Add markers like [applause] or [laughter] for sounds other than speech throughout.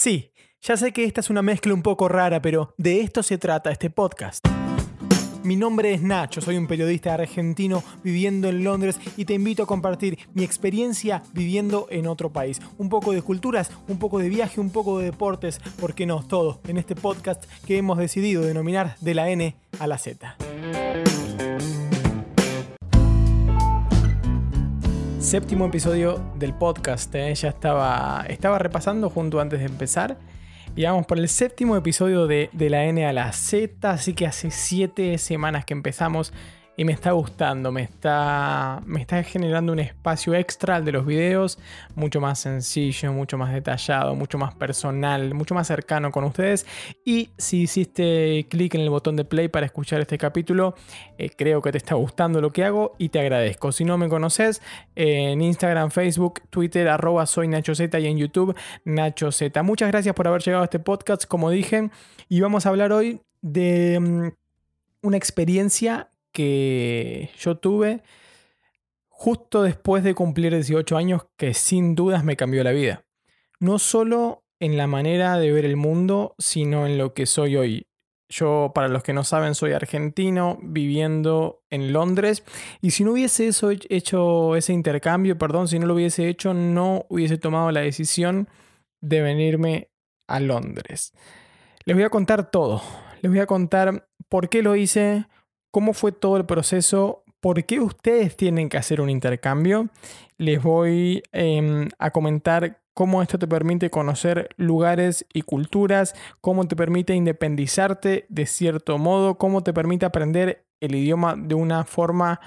Sí, ya sé que esta es una mezcla un poco rara, pero de esto se trata este podcast. Mi nombre es Nacho, soy un periodista argentino viviendo en Londres y te invito a compartir mi experiencia viviendo en otro país. Un poco de culturas, un poco de viaje, un poco de deportes, ¿por qué no? Todo en este podcast que hemos decidido denominar de la N a la Z. Séptimo episodio del podcast, ¿eh? ya estaba, estaba repasando junto antes de empezar y por el séptimo episodio de, de la N a la Z, así que hace siete semanas que empezamos y me está gustando, me está, me generando un espacio extra de los videos, mucho más sencillo, mucho más detallado, mucho más personal, mucho más cercano con ustedes. Y si hiciste clic en el botón de play para escuchar este capítulo, eh, creo que te está gustando lo que hago y te agradezco. Si no me conoces, en Instagram, Facebook, Twitter, arroba soy Nacho Z y en YouTube Nacho Z. Muchas gracias por haber llegado a este podcast, como dije, y vamos a hablar hoy de mm, una experiencia que yo tuve justo después de cumplir 18 años que sin dudas me cambió la vida. No solo en la manera de ver el mundo, sino en lo que soy hoy. Yo, para los que no saben, soy argentino viviendo en Londres y si no hubiese hecho ese intercambio, perdón, si no lo hubiese hecho, no hubiese tomado la decisión de venirme a Londres. Les voy a contar todo. Les voy a contar por qué lo hice, cómo fue todo el proceso, por qué ustedes tienen que hacer un intercambio. Les voy em, a comentar cómo esto te permite conocer lugares y culturas, cómo te permite independizarte de cierto modo, cómo te permite aprender el idioma de una forma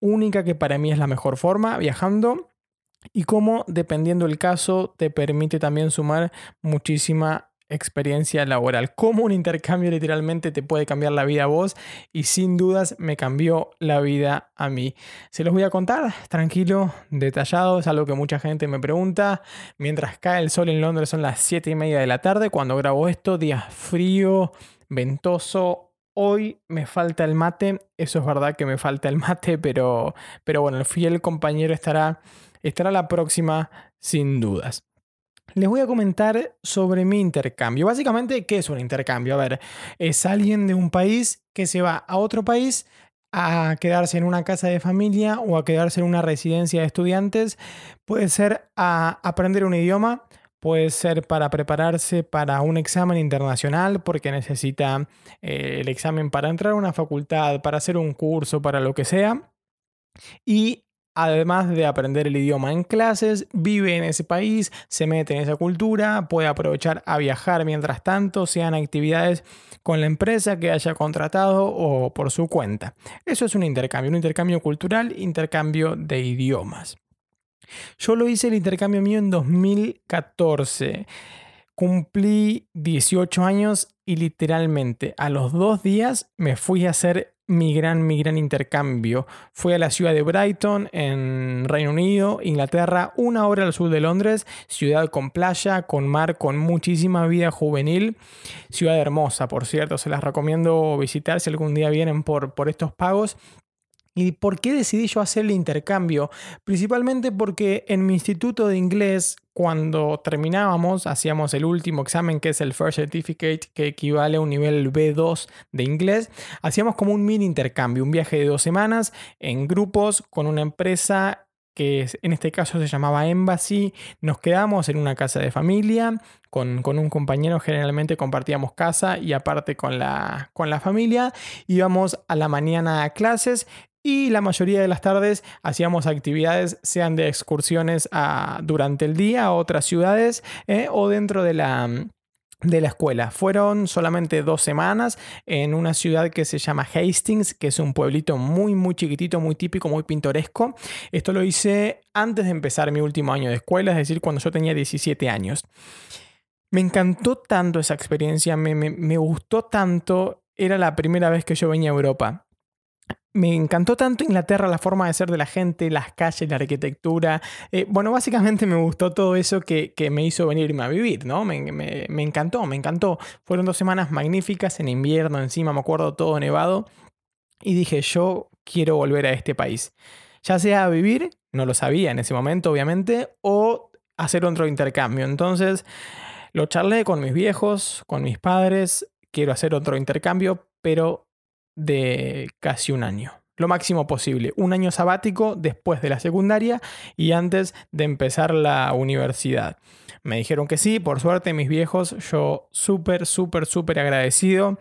única que para mí es la mejor forma, viajando, y cómo, dependiendo del caso, te permite también sumar muchísima experiencia laboral. Cómo un intercambio literalmente te puede cambiar la vida a vos y sin dudas me cambió la vida a mí. Se los voy a contar tranquilo, detallado, es algo que mucha gente me pregunta. Mientras cae el sol en Londres son las 7 y media de la tarde cuando grabo esto, día frío, ventoso. Hoy me falta el mate, eso es verdad que me falta el mate, pero, pero bueno, el fiel compañero estará, estará la próxima sin dudas les voy a comentar sobre mi intercambio. Básicamente, ¿qué es un intercambio? A ver, es alguien de un país que se va a otro país a quedarse en una casa de familia o a quedarse en una residencia de estudiantes. Puede ser a aprender un idioma, puede ser para prepararse para un examen internacional porque necesita eh, el examen para entrar a una facultad, para hacer un curso, para lo que sea. Y además de aprender el idioma en clases, vive en ese país, se mete en esa cultura, puede aprovechar a viajar mientras tanto, sean actividades con la empresa que haya contratado o por su cuenta. Eso es un intercambio, un intercambio cultural, intercambio de idiomas. Yo lo hice el intercambio mío en 2014. Cumplí 18 años y literalmente a los dos días me fui a hacer mi gran, mi gran intercambio. Fui a la ciudad de Brighton, en Reino Unido, Inglaterra, una hora al sur de Londres, ciudad con playa, con mar, con muchísima vida juvenil. Ciudad hermosa, por cierto, se las recomiendo visitar si algún día vienen por, por estos pagos. ¿Y por qué decidí yo hacer el intercambio? Principalmente porque en mi instituto de inglés, cuando terminábamos, hacíamos el último examen, que es el First Certificate, que equivale a un nivel B2 de inglés, hacíamos como un mini intercambio, un viaje de dos semanas en grupos con una empresa que en este caso se llamaba Embassy, nos quedamos en una casa de familia, con, con, un compañero generalmente compartíamos casa y aparte con la, con la familia, íbamos a la mañana a clases y la mayoría de las tardes hacíamos actividades, sean de excursiones a, durante el día a otras ciudades eh, o dentro de la, de la escuela. Fueron solamente dos semanas en una ciudad que se llama Hastings, que es un pueblito muy, muy chiquitito, muy típico, muy pintoresco. Esto lo hice antes de empezar mi último año de escuela, es decir, cuando yo tenía 17 años. Me encantó tanto esa experiencia, me, me gustó tanto. Era la primera vez que yo venía a Europa me encantó tanto Inglaterra, la forma de ser de la gente, las calles, la arquitectura. Eh, bueno, básicamente me gustó todo eso que, me hizo venirme a vivir, ¿no? Me, me, encantó, me encantó. Fueron dos semanas magníficas en invierno, encima me acuerdo todo nevado. Y dije, yo quiero volver a este país. Ya sea a vivir, no lo sabía en ese momento, obviamente, o hacer otro intercambio. Entonces, Lo charlé con mis viejos, con mis padres, quiero hacer otro intercambio, pero de casi un año. Lo máximo posible, un año sabático después de la secundaria y antes de empezar la universidad. Me dijeron que sí, por suerte mis viejos, yo súper, súper, súper agradecido.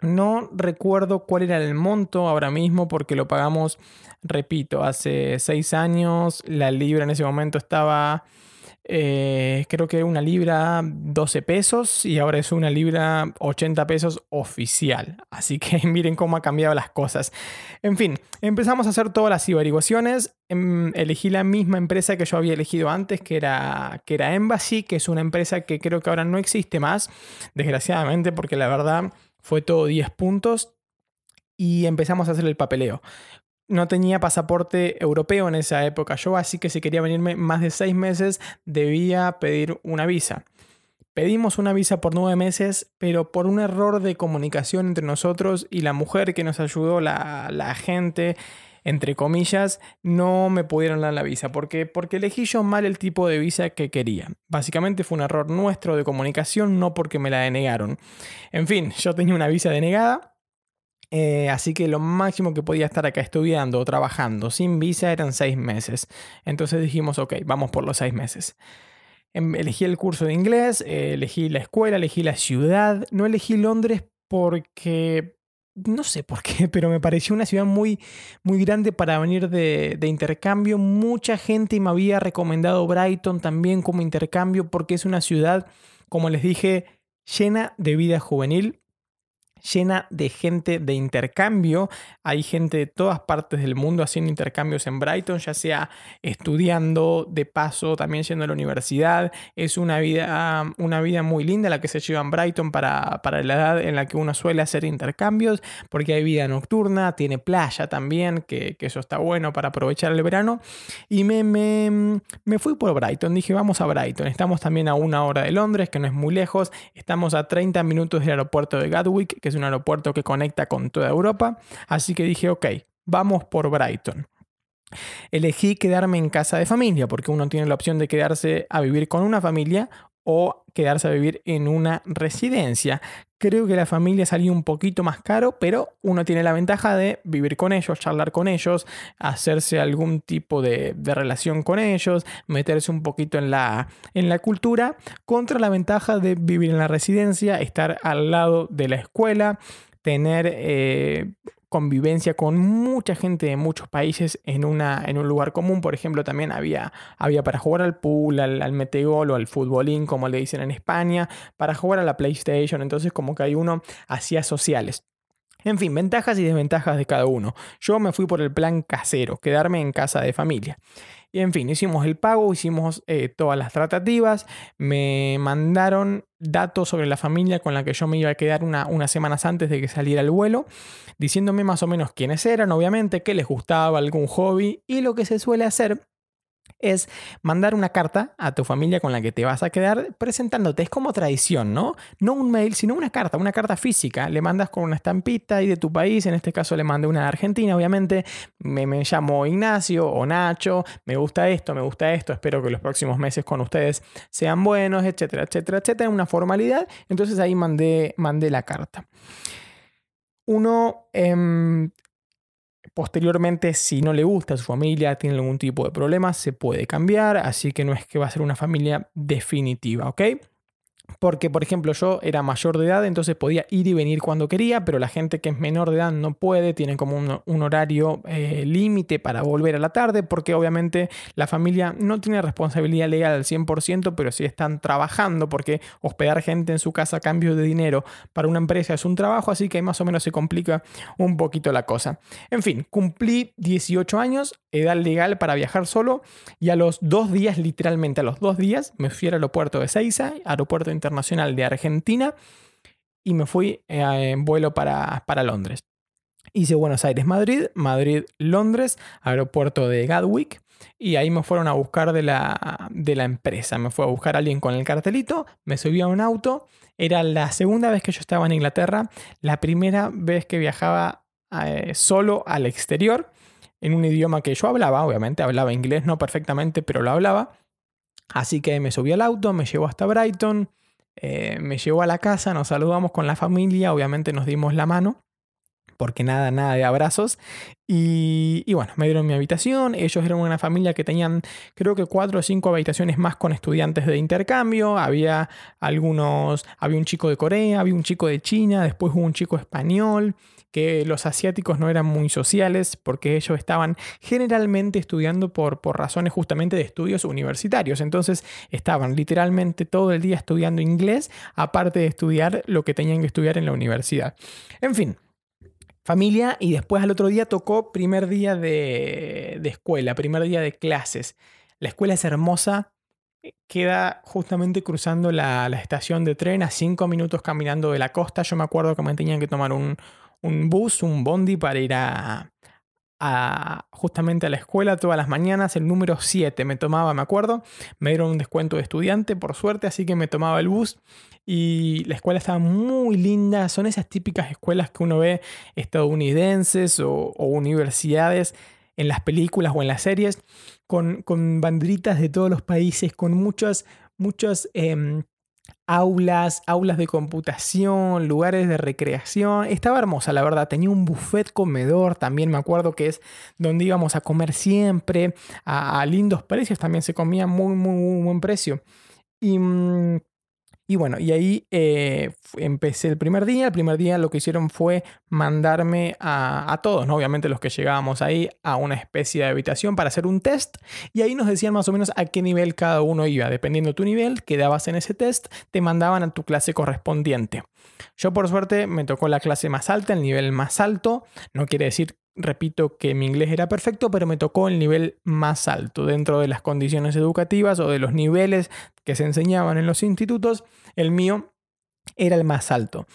No recuerdo cuál era el monto ahora mismo porque lo pagamos, repito, hace seis años. La libra en ese momento estaba eh, creo que una libra 12 pesos y ahora es una libra 80 pesos oficial. Así que [laughs] miren cómo ha cambiado las cosas. En fin, empezamos a hacer todas las averiguaciones. Em, elegí la misma empresa que yo había elegido antes, que era, que era Embassy, que es una empresa que creo que ahora no existe más, desgraciadamente, porque la verdad fue todo 10 puntos y empezamos a hacer el papeleo no tenía pasaporte europeo en esa época yo, así que si quería venirme más de seis meses debía pedir una visa. Pedimos una visa por nueve meses, pero por un error de comunicación entre nosotros y la mujer que nos ayudó, la, la agente, entre comillas, no me pudieron dar la visa. ¿Por Porque elegí yo mal el tipo de visa que quería. Básicamente fue un error nuestro de comunicación, no porque me la denegaron. En fin, yo tenía una visa denegada eh, así que lo máximo que podía estar acá estudiando o trabajando sin visa eran seis meses. Entonces dijimos, ok, vamos por los seis meses. Em, elegí el curso de inglés, eh, elegí la escuela, elegí la ciudad. No elegí Londres porque no sé por qué, [laughs] pero me pareció una ciudad muy, muy grande para venir de, de, intercambio. Mucha gente me había recomendado Brighton también como intercambio porque es una ciudad, como les dije, llena de vida juvenil llena de gente de intercambio. Hay gente de todas partes del mundo haciendo intercambios en Brighton, ya sea estudiando, de paso, también yendo a la universidad. Es una vida, una vida muy linda la que se lleva en Brighton para, para la edad en la que uno suele hacer intercambios, porque hay vida nocturna, tiene playa también, que, eso está bueno para aprovechar el verano. Y me, me, me fui por Brighton, dije vamos a Brighton. Estamos también a una hora de Londres, que no es muy lejos. Estamos a 30 minutos del aeropuerto de Gatwick, que es un aeropuerto que conecta con toda Europa, así que dije, ok, vamos por Brighton. Elegí quedarme en casa de familia, porque uno tiene la opción de quedarse a vivir con una familia o quedarse a vivir en una residencia. Creo que la familia salió un poquito más caro, pero uno tiene la ventaja de vivir con ellos, charlar con ellos, hacerse algún tipo de, relación con ellos, meterse un poquito en la, en la cultura, contra la ventaja de vivir en la residencia, estar al lado de la escuela, tener eh, convivencia con mucha gente de muchos países en, una, en un lugar común. Por ejemplo, también había, había para jugar al pool, al, al metegol o al futbolín, como le dicen en España, para jugar a la PlayStation. Entonces, como que hay uno hacía sociales. En fin, ventajas y desventajas de cada uno. Yo me fui por el plan casero, quedarme en casa de familia. Y en fin, hicimos el pago, hicimos eh, todas las tratativas, me mandaron datos sobre la familia con la que yo me iba a quedar unas semanas antes de que saliera el vuelo, diciéndome más o menos quiénes eran, obviamente, qué les gustaba, algún hobby y lo que se suele hacer es mandar una carta a tu familia con la que te vas a quedar presentándote. Es como tradición, ¿no? No un mail, sino una carta, una carta física. Le mandas con una estampita ahí de tu país. En este caso le mandé una de Argentina, obviamente. Me, me llamo Ignacio o Nacho. Me gusta esto, me gusta esto. Espero que los próximos meses con ustedes sean buenos, etcétera, etcétera, etcétera. Una formalidad. Entonces ahí mandé, mandé la carta. Uno eh, Posteriormente, si no le gusta a su familia, tiene algún tipo de problema, se puede cambiar, así que no es que va a ser una familia definitiva, ¿ok? Porque, por ejemplo, yo era mayor de edad, entonces podía ir y venir cuando quería, pero la gente que es menor de edad no puede, tiene como un, horario eh, límite para volver a la tarde, porque obviamente la familia no tiene responsabilidad legal al 100%, pero sí están trabajando, porque hospedar gente en su casa a cambio de dinero para una empresa es un trabajo, así que más o menos se complica un poquito la cosa. En fin, cumplí 18 años, edad legal para viajar solo, y a los dos días, literalmente a los dos días, me fui al aeropuerto de Seiza, aeropuerto internacional de Argentina y me fui eh, en vuelo para, para Londres. Hice Buenos Aires-Madrid, Madrid-Londres, aeropuerto de Gatwick. Y ahí me fueron a buscar de la, de la empresa. Me fue a buscar alguien con el cartelito, me subí a un auto. Era la segunda vez que yo estaba en Inglaterra, la primera vez que viajaba eh, solo al exterior, en un idioma que yo hablaba, obviamente, hablaba inglés no perfectamente, pero lo hablaba. Así que me subí al auto, me llevó hasta Brighton, eh, me llevó a la casa, nos saludamos con la familia, obviamente nos dimos la mano porque nada, nada de abrazos. Y, y, bueno, me dieron mi habitación. Ellos eran una familia que tenían, creo que cuatro o cinco habitaciones más con estudiantes de intercambio. Había algunos, había un chico de Corea, había un chico de China, después hubo un chico español que los asiáticos no eran muy sociales porque ellos estaban generalmente estudiando por, por razones justamente de estudios universitarios. Entonces estaban literalmente todo el día estudiando inglés, aparte de estudiar lo que tenían que estudiar en la universidad. En fin, familia y después al otro día tocó primer día de, escuela, primer día de clases. La escuela es hermosa, queda justamente cruzando la, la, estación de tren a cinco minutos caminando de la costa. Yo me acuerdo que me tenían que tomar un, un bus, un bondi para ir a, justamente a la escuela todas las mañanas, el número 7 me tomaba, me acuerdo, me dieron un descuento de estudiante por suerte, así que me tomaba el bus. Y la escuela estaba muy linda, son esas típicas escuelas que uno ve estadounidenses o, universidades en las películas o en las series, con, con banderitas de todos los países, con muchas, muchas... Em, aulas, aulas de computación, lugares de recreación. Estaba hermosa, la verdad. Tenía un buffet comedor, también me acuerdo que es donde íbamos a comer siempre, a, lindos precios, también se comía muy, muy, muy buen precio. Y mm, y bueno, y ahí eh, empecé el primer día. El primer día lo que hicieron fue mandarme a, todos, ¿no? obviamente los que llegábamos ahí, a una especie de habitación para hacer un test. Y ahí nos decían más o menos a qué nivel cada uno iba. Dependiendo de tu nivel, quedabas en ese test, te mandaban a tu clase correspondiente. Yo por suerte me tocó la clase más alta, el nivel más alto. No quiere decir repito que mi inglés era perfecto, pero me tocó el nivel más alto dentro de las condiciones educativas o de los niveles que se enseñaban en los institutos. El mío era el más alto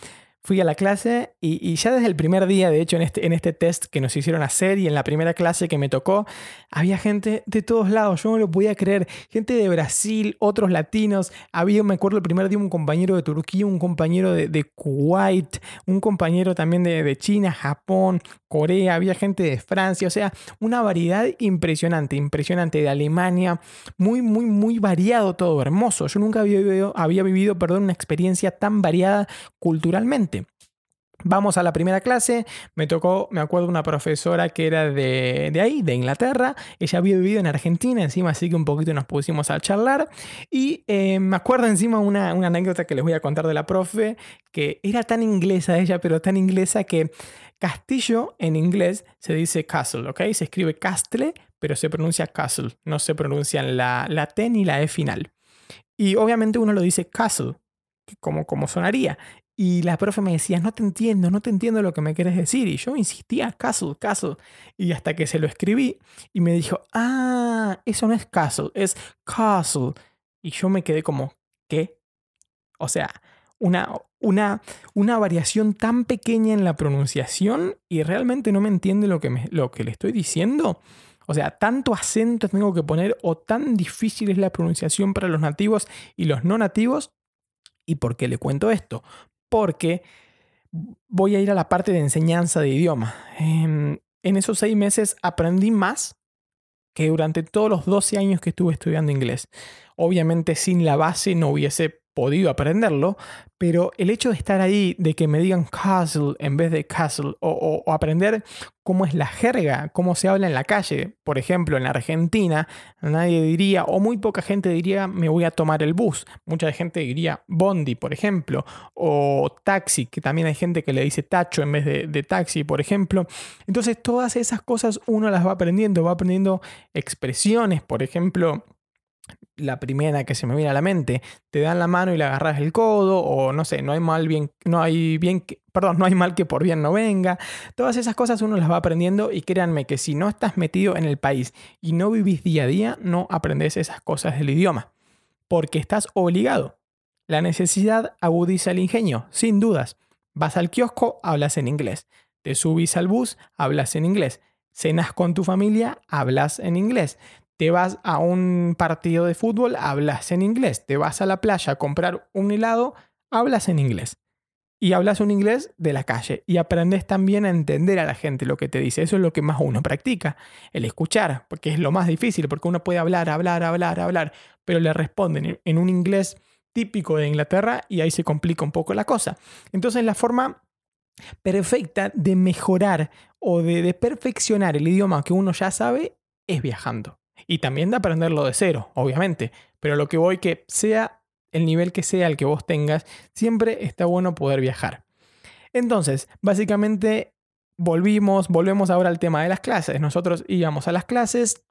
fui a la clase y, ya desde el primer día, de hecho, en este, en este test que nos hicieron hacer y en la primera clase que me tocó, había gente de todos lados, yo no lo podía creer, gente de Brasil, otros latinos, había, me acuerdo el primer día, un compañero de Turquía, un compañero de, Kuwait, un compañero también de, de China, Japón, Corea, había gente de Francia, o sea, una variedad impresionante, impresionante de Alemania, muy, muy, muy variado todo, hermoso. Yo nunca había vivido, había vivido perdón, una experiencia tan variada culturalmente. Vamos a la primera clase, me tocó, me acuerdo, una profesora que era de, ahí, de Inglaterra, ella había vivido en Argentina encima, así que un poquito nos pusimos a charlar y eh, me acuerdo encima una, una anécdota que les voy a contar de la profe, que era tan inglesa ella, pero tan inglesa que castillo en inglés se dice castle, ¿ok? Se escribe castle, pero se pronuncia castle, no se pronuncian la, la T ni la E final. Y obviamente uno lo dice castle, como, como sonaría. Y la profe me decía, no te entiendo, no te entiendo lo que me quieres decir. Y yo insistía, castle, castle. Y hasta que se lo escribí y me dijo, ah, eso no es castle, es castle. Y yo me quedé como, ¿qué? O sea, una, una, una variación tan pequeña en la pronunciación y realmente no me entiende lo que, me, lo que le estoy diciendo. O sea, tanto acento tengo que poner o tan difícil es la pronunciación para los nativos y los no nativos. ¿Y por qué le cuento esto? Porque voy a ir a la parte de enseñanza de idioma. En, esos seis meses aprendí más que durante todos los 12 años que estuve estudiando inglés. Obviamente sin la base no hubiese podido aprenderlo, pero el hecho de estar ahí, de que me digan castle en vez de castle, o, aprender cómo es la jerga, cómo se habla en la calle, por ejemplo, en la Argentina, nadie diría, o muy poca gente diría, me voy a tomar el bus. Mucha gente diría bondi, por ejemplo, o taxi, que también hay gente que le dice tacho en vez de, de taxi, por ejemplo. Entonces, todas esas cosas uno las va aprendiendo, va aprendiendo expresiones, por ejemplo la primera que se me viene a la mente, te dan la mano y le agarras el codo, o no sé, no hay mal bien, no hay bien que, perdón, no hay mal que por bien no venga. Todas esas cosas uno las va aprendiendo y créanme que si no estás metido en el país y no vivís día a día, no aprendes esas cosas del idioma, porque estás obligado. La necesidad agudiza el ingenio, sin dudas. Vas al kiosco, hablas en inglés. Te subís al bus, hablas en inglés. Cenas con tu familia, hablas en inglés. Te vas a un partido de fútbol, hablas en inglés. Te vas a la playa a comprar un helado, hablas en inglés. Y hablas un inglés de la calle. Y aprendes también a entender a la gente lo que te dice. Eso es lo que más uno practica. El escuchar, porque es lo más difícil, porque uno puede hablar, hablar, hablar, hablar, pero le responden en un inglés típico de Inglaterra y ahí se complica un poco la cosa. Entonces la forma perfecta de mejorar o de, de perfeccionar el idioma que uno ya sabe es viajando. Y también de aprenderlo de cero, obviamente. Pero lo que voy que sea el nivel que sea el que vos tengas, siempre está bueno poder viajar. Entonces, básicamente volvimos, volvemos ahora al tema de las clases. Nosotros íbamos a las clases,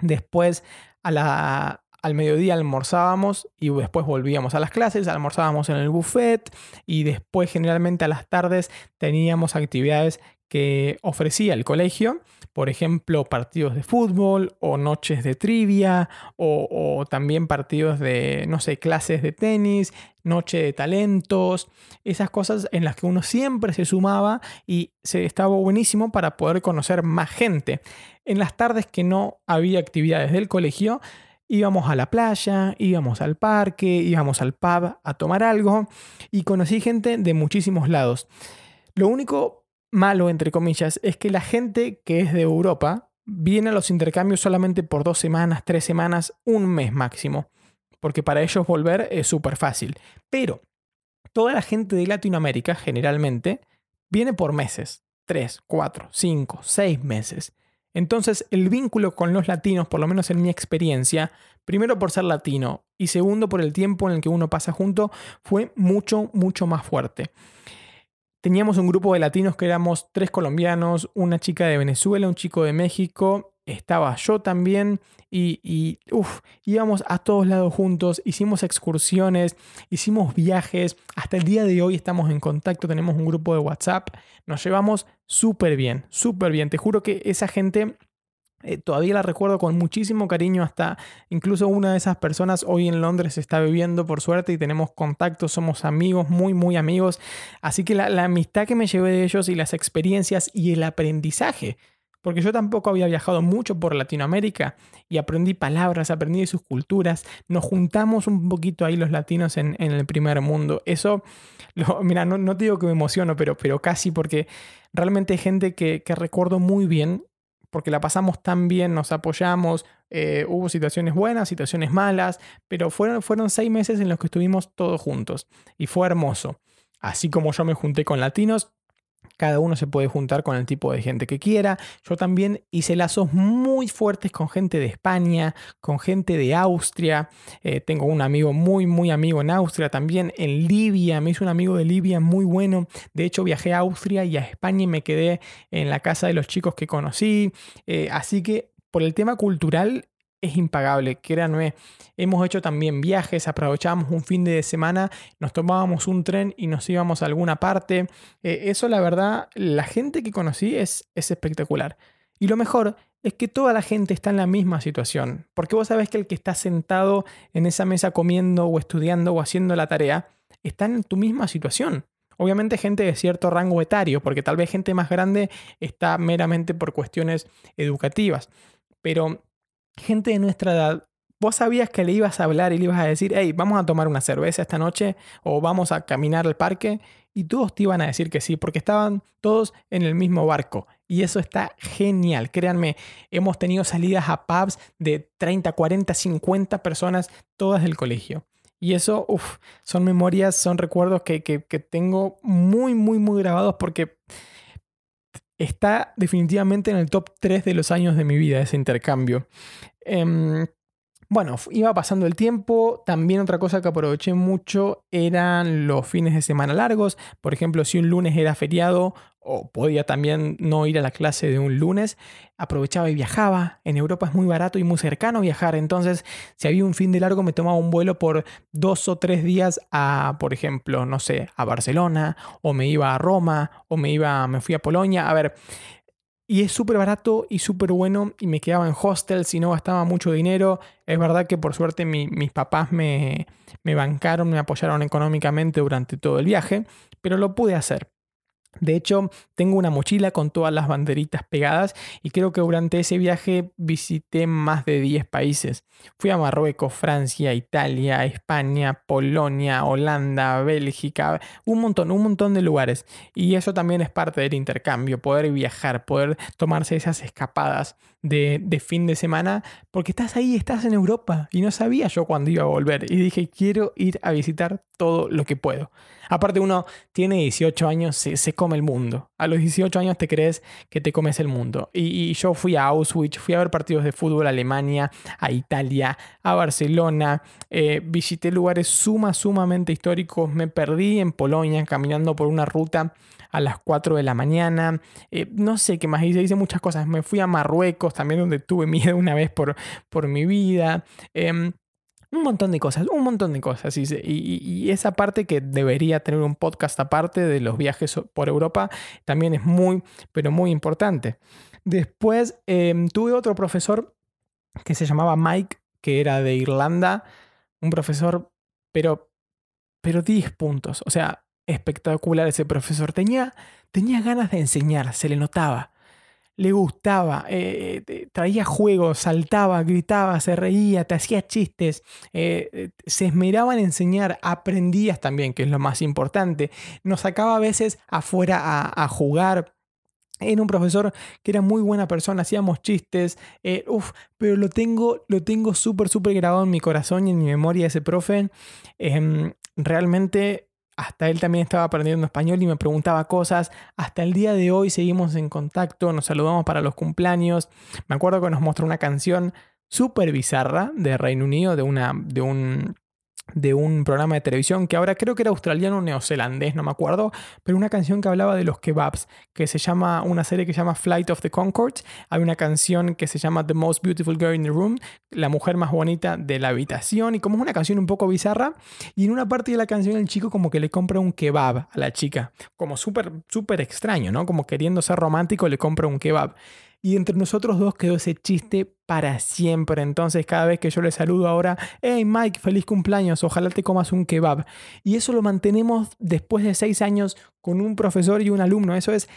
después a la, al mediodía almorzábamos y después volvíamos a las clases, almorzábamos en el buffet y después generalmente a las tardes teníamos actividades que ofrecía el colegio, por ejemplo, partidos de fútbol o noches de trivia o, también partidos de, no sé, clases de tenis, noche de talentos, esas cosas en las que uno siempre se sumaba y se estaba buenísimo para poder conocer más gente. En las tardes que no había actividades del colegio, íbamos a la playa, íbamos al parque, íbamos al pub a tomar algo y conocí gente de muchísimos lados. Lo único malo, entre comillas, es que la gente que es de Europa viene a los intercambios solamente por dos semanas, tres semanas, un mes máximo. Porque para ellos volver es súper fácil. Pero toda la gente de Latinoamérica generalmente viene por meses. Tres, cuatro, cinco, seis meses. Entonces el vínculo con los latinos, por lo menos en mi experiencia, primero por ser latino y segundo por el tiempo en el que uno pasa junto, fue mucho, mucho más fuerte. Teníamos un grupo de latinos que éramos tres colombianos, una chica de Venezuela, un chico de México, estaba yo también y, íbamos a todos lados juntos, hicimos excursiones, hicimos viajes, hasta el día de hoy estamos en contacto, tenemos un grupo de WhatsApp, nos llevamos súper bien, súper bien, te juro que esa gente eh, todavía la recuerdo con muchísimo cariño, hasta incluso una de esas personas hoy en Londres está viviendo por suerte y tenemos contacto, somos amigos, muy, muy amigos. Así que la, amistad que me llevé de ellos y las experiencias y el aprendizaje, porque yo tampoco había viajado mucho por Latinoamérica y aprendí palabras, aprendí sus culturas, nos juntamos un poquito ahí los latinos en, el primer mundo. Eso, [laughs] mira, no, no, te digo que me emociono, pero, pero casi porque realmente gente que, que recuerdo muy bien porque la pasamos tan bien, nos apoyamos, eh, hubo situaciones buenas, situaciones malas, pero fueron, fueron seis meses en los que estuvimos todos juntos y fue hermoso. Así como yo me junté con latinos, cada uno se puede juntar con el tipo de gente que quiera. Yo también hice lazos muy fuertes con gente de España, con gente de Austria. Eh, tengo un amigo muy, muy amigo en Austria, también en Libia. Me hizo un amigo de Libia muy bueno. De hecho, viajé a Austria y a España y me quedé en la casa de los chicos que conocí. Eh, así que por el tema cultural es impagable, créanme. Hemos hecho también viajes, aprovechábamos un fin de semana, nos tomábamos un tren y nos íbamos a alguna parte. Eh, eso la verdad, la gente que conocí es, es espectacular. Y lo mejor es que toda la gente está en la misma situación, porque vos sabés que el que está sentado en esa mesa comiendo o estudiando o haciendo la tarea, está en tu misma situación. Obviamente gente de cierto rango etario, porque tal vez gente más grande está meramente por cuestiones educativas. Pero gente de nuestra edad, vos sabías que le ibas a hablar y le ibas a decir, hey, vamos a tomar una cerveza esta noche o vamos a caminar al parque y todos te iban a decir que sí, porque estaban todos en el mismo barco. Y eso está genial. Créanme, hemos tenido salidas a pubs de 30, 40, 50 personas, todas del colegio. Y eso, uff, son memorias, son recuerdos que, que, que tengo muy, muy, muy grabados porque está definitivamente en el top 3 de los años de mi vida ese intercambio. Em, bueno, iba pasando el tiempo. También otra cosa que aproveché mucho eran los fines de semana largos. Por ejemplo, si un lunes era feriado o podía también no ir a la clase de un lunes, aprovechaba y viajaba. En Europa es muy barato y muy cercano viajar. Entonces, si había un fin de largo, me tomaba un vuelo por dos o tres días a, por ejemplo, no sé, a Barcelona, o me iba a Roma, o me iba, me fui a Polonia. A ver, y es súper barato y súper bueno y me quedaba en hostels y no gastaba mucho dinero. Es verdad que por suerte mis papás me, me bancaron, me apoyaron económicamente durante todo el viaje, pero lo pude hacer. De hecho, tengo una mochila con todas las banderitas pegadas y creo que durante ese viaje visité más de 10 países. Fui a Marruecos, Francia, Italia, España, Polonia, Holanda, Bélgica, un montón, un montón de lugares. Y eso también es parte del intercambio, poder viajar, poder tomarse esas escapadas de, fin de semana, porque estás ahí, estás en Europa y no sabía yo cuándo iba a volver. Y dije, quiero ir a visitar todo lo que puedo. Aparte uno tiene 18 años, se, come el mundo. A los 18 años te crees que te comes el mundo. Y, yo fui a Auschwitz, fui a ver partidos de fútbol a Alemania, a Italia, a Barcelona. Eh, visité lugares suma, sumamente históricos. Me perdí en Polonia caminando por una ruta a las 4 de la mañana. Eh, no sé qué más hice, hice muchas cosas. Me fui a Marruecos también donde tuve [laughs] miedo una vez por, por mi vida. Em, un montón de cosas, un montón de cosas. Y, y, esa parte que debería tener un podcast aparte de los viajes por Europa también es muy, pero muy importante. Después em, tuve otro profesor que se llamaba Mike, que era de Irlanda, un profesor, pero, pero 10 puntos. O sea, espectacular ese profesor. Tenía, tenía ganas de enseñar, se le notaba le gustaba, eh, traía juegos, saltaba, gritaba, se reía, te hacía chistes, eh, se esmeraba en enseñar, aprendías también, que es lo más importante. Nos sacaba a veces afuera a, jugar. Era un profesor que era muy buena persona, hacíamos chistes, eh, pero lo tengo, lo tengo súper, súper grabado en mi corazón y en mi memoria ese profe. Em, realmente hasta él también estaba aprendiendo español y me preguntaba cosas. Hasta el día de hoy seguimos en contacto, nos saludamos para los cumpleaños. Me acuerdo que nos mostró una canción súper bizarra de Reino Unido, de, una, de un de un programa de televisión que ahora creo que era australiano o neozelandés, no me acuerdo, pero una canción que hablaba de los kebabs, que se llama, una serie que se llama Flight of the Concords, hay una canción que se llama The Most Beautiful Girl in the Room, la mujer más bonita de la habitación, y como es una canción un poco bizarra, y en una parte de la canción el chico como que le compra un kebab a la chica, como súper, súper extraño, ¿no? Como queriendo ser romántico le compra un kebab. Y entre nosotros dos quedó ese chiste para siempre. Entonces cada vez que yo le saludo ahora, hey Mike, feliz cumpleaños, ojalá te comas un kebab. Y eso lo mantenemos después de seis años con un profesor y un alumno. Eso es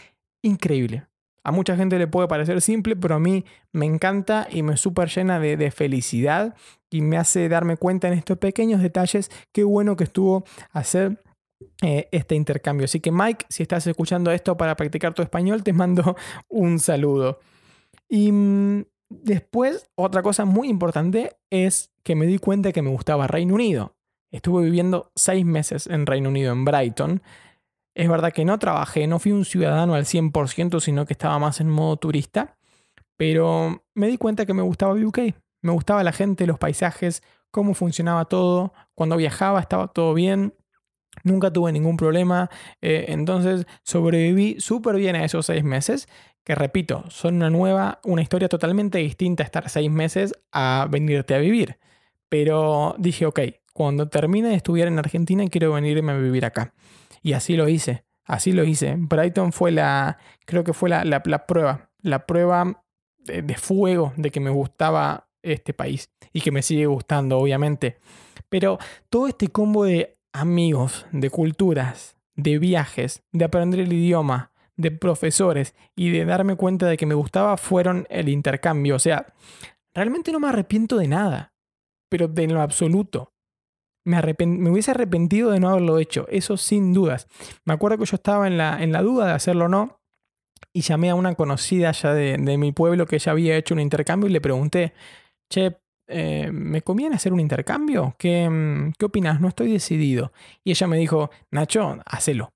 increíble. A mucha gente le puede parecer simple, pero a mí me encanta y me súper llena de, felicidad y me hace darme cuenta en estos pequeños detalles qué bueno que estuvo hacer eh, este intercambio. Así que Mike, si estás escuchando esto para practicar tu español, te mando un saludo. Y mm, después, otra cosa muy importante es que me di cuenta que me gustaba Reino Unido. Estuve viviendo seis meses en Reino Unido, en Brighton. Es verdad que no trabajé, no fui un ciudadano al 100%, sino que estaba más en modo turista. Pero me di cuenta que me gustaba UK. Me gustaba la gente, los paisajes, cómo funcionaba todo. Cuando viajaba estaba todo bien. Nunca tuve ningún problema. Eh, entonces sobreviví súper bien a esos seis meses que repito, son una nueva, una historia totalmente distinta estar seis meses a venirte a vivir. Pero dije, ok, cuando termine de estudiar en Argentina quiero venirme a vivir acá. Y así lo hice, así lo hice. Brighton fue la, creo que fue la, prueba, la prueba de, de fuego de que me gustaba este país y que me sigue gustando, obviamente. Pero todo este combo de amigos, de culturas, de viajes, de aprender el idioma, de profesores y de darme cuenta de que me gustaba fueron el intercambio. O sea, realmente no me arrepiento de nada, pero de lo absoluto. Me, hubiese arrepentido de no haberlo hecho, eso sin dudas. Me acuerdo que yo estaba en la, en la duda de hacerlo o no y llamé a una conocida allá de, mi pueblo que ya había hecho un intercambio y le pregunté, che, eh, ¿me conviene hacer un intercambio? ¿Qué, mm, ¿Qué opinas? No estoy decidido. Y ella me dijo, Nacho, hacelo.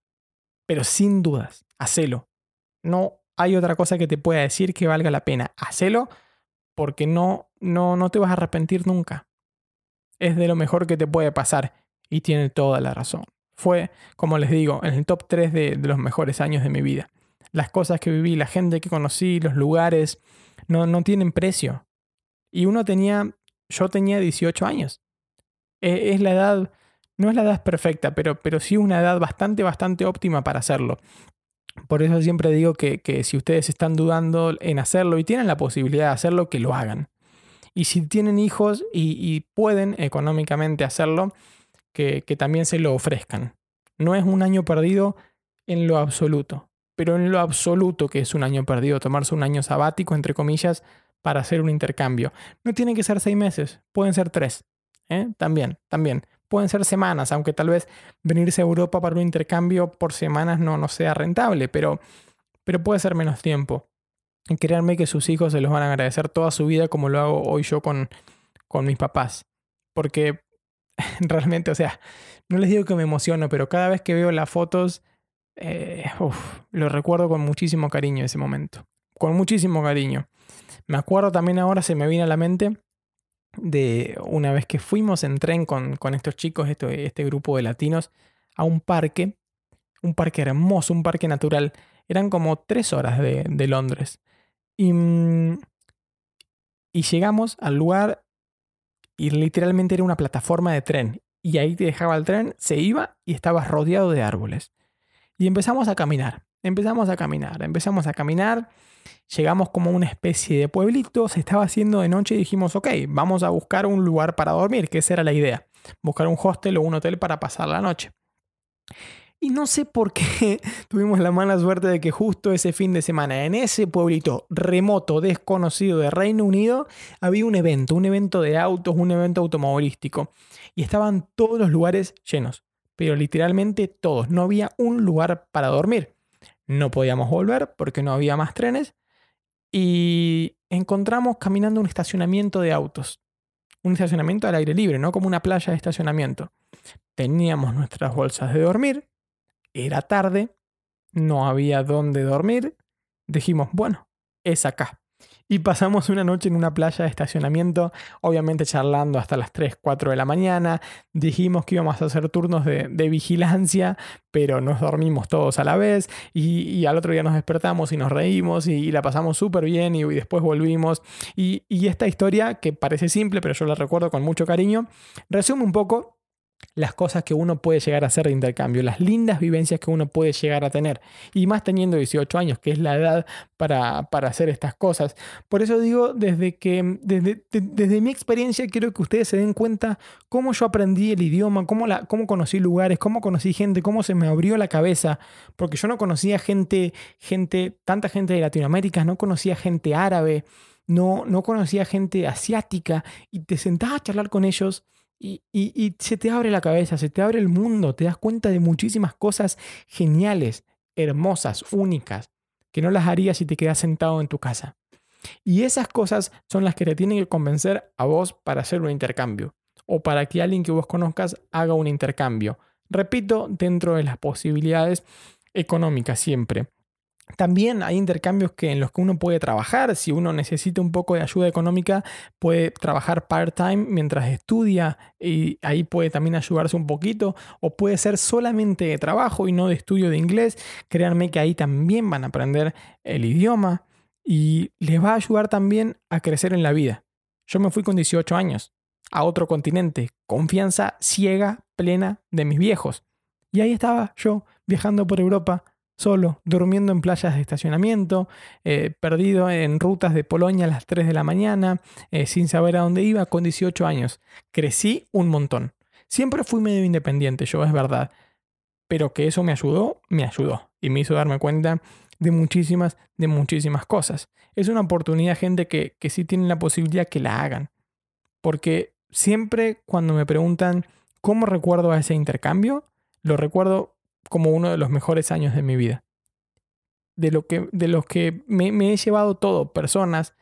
Pero sin dudas, hacelo. No hay otra cosa que te pueda decir que valga la pena. Hacelo porque no, no, no te vas a arrepentir nunca. Es de lo mejor que te puede pasar y tiene toda la razón. Fue, como les digo, en el top 3 de, de los mejores años de mi vida. Las cosas que viví, la gente que conocí, los lugares, no, no tienen precio. Y uno tenía, yo tenía 18 años. E, es la edad, no es la edad perfecta, pero, pero sí una edad bastante, bastante óptima para hacerlo. Por eso siempre digo que, si ustedes están dudando en hacerlo y tienen la posibilidad de hacerlo, que lo hagan. Y si tienen hijos y, pueden económicamente hacerlo, que, también se lo ofrezcan. No es un año perdido en lo absoluto. pero en lo absoluto que es un año perdido, tomarse un año sabático, entre comillas, para hacer un intercambio. No tienen que ser seis meses, pueden ser tres. ¿eh? También, también. Pueden ser semanas, aunque tal vez venirse a Europa para un intercambio por semanas no, no sea rentable, pero, pero puede ser menos tiempo. Y créanme que sus hijos se los van a agradecer toda su vida como lo hago hoy yo con, con mis papás. Porque [laughs] realmente, o sea, no les digo que me emociono, pero cada vez que veo las fotos, eh, lo recuerdo con muchísimo cariño ese momento. Con muchísimo cariño. Me acuerdo también ahora, se me viene a la mente, de una vez que fuimos en tren con, estos chicos, este, este, grupo de latinos, a un parque, un parque hermoso, un parque natural. Eran como tres horas de, Londres. Y, mm, y llegamos al lugar y literalmente era una plataforma de tren. Y ahí te dejaba el tren, se iba y estabas rodeado de árboles. Y empezamos a caminar, empezamos a caminar, empezamos a caminar Llegamos como una especie de pueblito, se estaba haciendo de noche y dijimos, ok, vamos a buscar un lugar para dormir, que esa era la idea, buscar un hostel o un hotel para pasar la noche. Y no sé por qué [laughs] tuvimos la mala suerte de que justo ese fin de semana, en ese pueblito remoto, desconocido de Reino Unido, había un evento, un evento de autos, un evento automovilístico. Y estaban todos los lugares llenos, pero literalmente todos. No había un lugar para dormir. No podíamos volver porque no había más trenes. Y encontramos caminando un estacionamiento de autos. Un estacionamiento al aire libre, no como una playa de estacionamiento. Teníamos nuestras bolsas de dormir. Era tarde. No había dónde dormir. Dijimos, bueno, es acá. Y pasamos una noche en una playa de estacionamiento, obviamente charlando hasta las 3, 4 de la mañana. Dijimos que íbamos a hacer turnos de, vigilancia, pero nos dormimos todos a la vez. Y, al otro día nos despertamos y nos reímos y, la pasamos súper bien y, después volvimos. Y, y esta historia, que parece simple, pero yo la recuerdo con mucho cariño, resume un poco las cosas que uno puede llegar a hacer de intercambio, las lindas vivencias que uno puede llegar a tener. Y más teniendo 18 años, que es la edad para, hacer estas cosas. Por eso digo, desde que, desde, desde, mi experiencia, quiero que ustedes se den cuenta cómo yo aprendí el idioma, cómo, la, cómo conocí lugares, cómo conocí gente, cómo se me abrió la cabeza. Porque yo no conocía gente, gente, tanta gente de Latinoamérica, no conocía gente árabe, no, no conocía gente asiática. Y te sentabas a charlar con ellos y, se te abre la cabeza, se te abre el mundo, te das cuenta de muchísimas cosas geniales, hermosas, únicas, que no las harías si te quedas sentado en tu casa. Y esas cosas son las que te tienen que convencer a vos para hacer un intercambio o para que alguien que vos conozcas haga un intercambio. Repito, dentro de las posibilidades económicas siempre. También hay intercambios que en los que uno puede trabajar. Si uno necesita un poco de ayuda económica, puede trabajar part-time mientras estudia y ahí puede también ayudarse un poquito. O puede ser solamente de trabajo y no de estudio de inglés. Créanme que ahí también van a aprender el idioma y les va a ayudar también a crecer en la vida. Yo me fui con 18 años a otro continente, confianza ciega, plena de mis viejos. Y ahí estaba yo viajando por Europa solo, durmiendo en playas de estacionamiento, eh, perdido en rutas de Polonia a las 3 de la mañana, eh, sin saber a dónde iba, con 18 años. Crecí un montón. Siempre fui medio independiente, yo es verdad. Pero que eso me ayudó, me ayudó. Y me hizo darme cuenta de muchísimas, de muchísimas cosas. Es una oportunidad, gente, que, que sí tienen la posibilidad que la hagan. Porque siempre cuando me preguntan cómo recuerdo a ese intercambio, lo recuerdo como uno de los mejores años de mi vida. De, lo que, de los que me, he llevado todo, personas,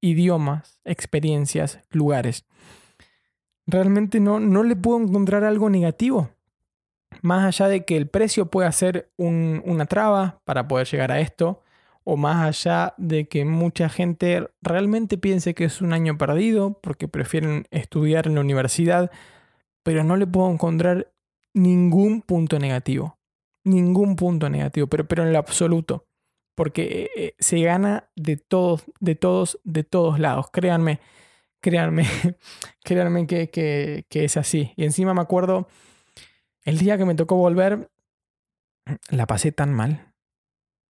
idiomas, experiencias, lugares. Realmente no, no le puedo encontrar algo negativo. Más allá de que el precio pueda ser una traba para poder llegar a esto, o más allá de que mucha gente realmente piense que es un año perdido porque prefieren estudiar en la universidad, pero no le puedo encontrar ningún punto negativo ningún punto negativo, pero, pero en lo absoluto. Porque eh, se gana de todos, de todos, de todos lados. Créanme, créanme, [laughs] créanme que, que, que es así. Y encima me acuerdo, el día que me tocó volver, [clears throat] la pasé tan mal.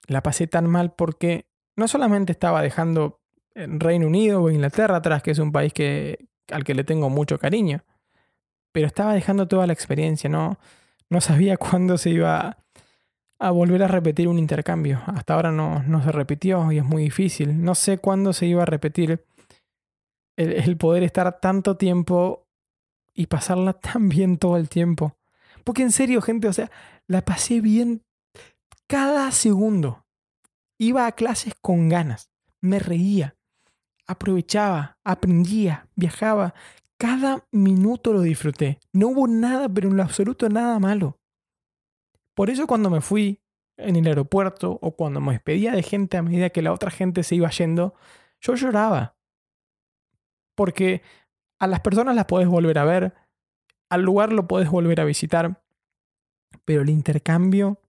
La pasé tan mal porque no solamente estaba dejando Reino Unido o Inglaterra atrás, que es un país que, al que le tengo mucho cariño, pero estaba dejando toda la experiencia, ¿no? No sabía [laughs] cuándo se iba, a volver a repetir un intercambio. Hasta ahora no, no se repitió y es muy difícil. No sé cuándo se iba a repetir el, el poder estar tanto tiempo y pasarla [laughs] tan bien todo el tiempo. Porque en serio, gente, o sea, la pasé bien cada segundo. Iba a clases con ganas, me reía, aprovechaba, aprendía, viajaba. Cada minuto lo disfruté. No hubo nada, pero en lo absoluto nada malo. Por eso cuando me fui en el aeropuerto o cuando me despedía de gente a medida que la otra gente se iba yendo, yo lloraba. Porque a las personas las podés volver a ver, al lugar lo podés volver a visitar, pero el intercambio,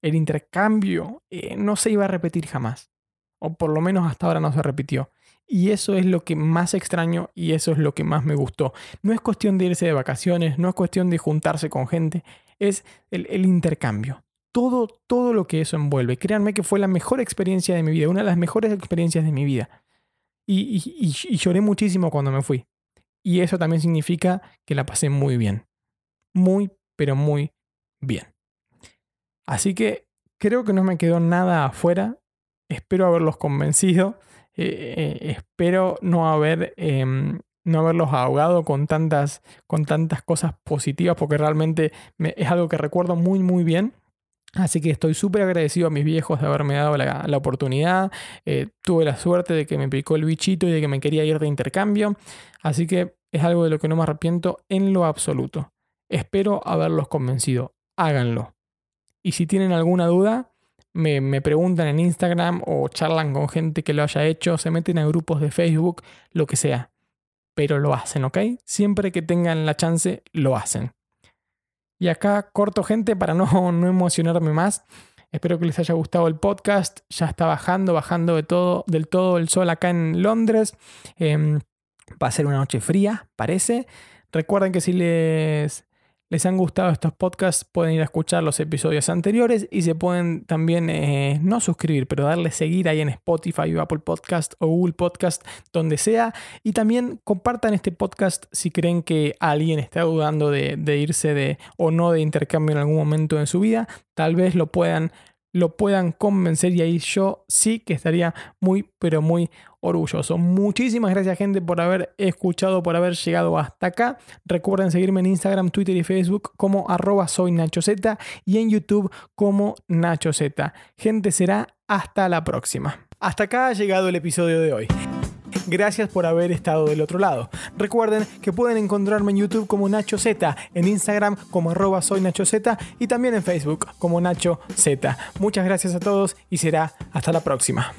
el intercambio eh, no se iba a repetir jamás. O por lo menos hasta ahora no se repitió. Y eso es lo que más extraño y eso es lo que más me gustó. No es cuestión de irse de vacaciones, no es cuestión de juntarse con gente, es el, el intercambio. Todo, todo lo que eso envuelve. Créanme que fue la mejor experiencia de mi vida, una de las mejores experiencias de mi vida. Y, y, lloré muchísimo cuando me fui. Y eso también significa que la pasé muy bien. Muy, pero muy bien. Así que creo que no me quedó nada afuera. Espero haberlos convencido. Eh, eh, espero no haber... Eh, no haberlos ahogado con tantas, con tantas cosas positivas, porque realmente me, es algo que recuerdo muy, muy bien. Así que estoy súper agradecido a mis viejos de haberme dado la, la oportunidad. Eh, tuve la suerte de que me picó el bichito y de que me quería ir de intercambio. Así que es algo de lo que no me arrepiento en lo absoluto. Espero haberlos convencido. Háganlo. Y si tienen alguna duda, me, me, preguntan en Instagram o charlan con gente que lo haya hecho, se meten a grupos de Facebook, lo que sea. Pero lo hacen, ¿ok? Siempre que tengan la chance, lo hacen. Y acá corto gente para no, [laughs] no emocionarme más. Espero que les haya gustado el podcast. Ya está bajando, bajando de todo, del todo el sol acá en Londres. Eh, va a ser una noche fría, parece. Recuerden que si les les han gustado estos podcasts, pueden ir a escuchar los episodios anteriores y se pueden también eh, no suscribir, pero darle seguir ahí en Spotify o Apple Podcast o Google Podcast, donde sea. Y también compartan este podcast si creen que alguien está dudando de, irse de o no de intercambio en algún momento en su vida. Tal vez lo puedan lo puedan convencer y ahí yo sí que estaría muy, pero muy orgulloso. Muchísimas gracias gente por haber escuchado, por haber llegado hasta acá. Recuerden seguirme en Instagram, Twitter y Facebook como arroba soy Nacho y en YouTube como Nacho Z. Gente, será hasta la próxima. Hasta acá ha llegado el episodio de hoy. Gracias por haber estado del otro lado. Recuerden que pueden encontrarme en YouTube como Nacho Z, en Instagram como arroba soy y también en Facebook como Nacho Z. Muchas gracias a todos y será hasta la próxima.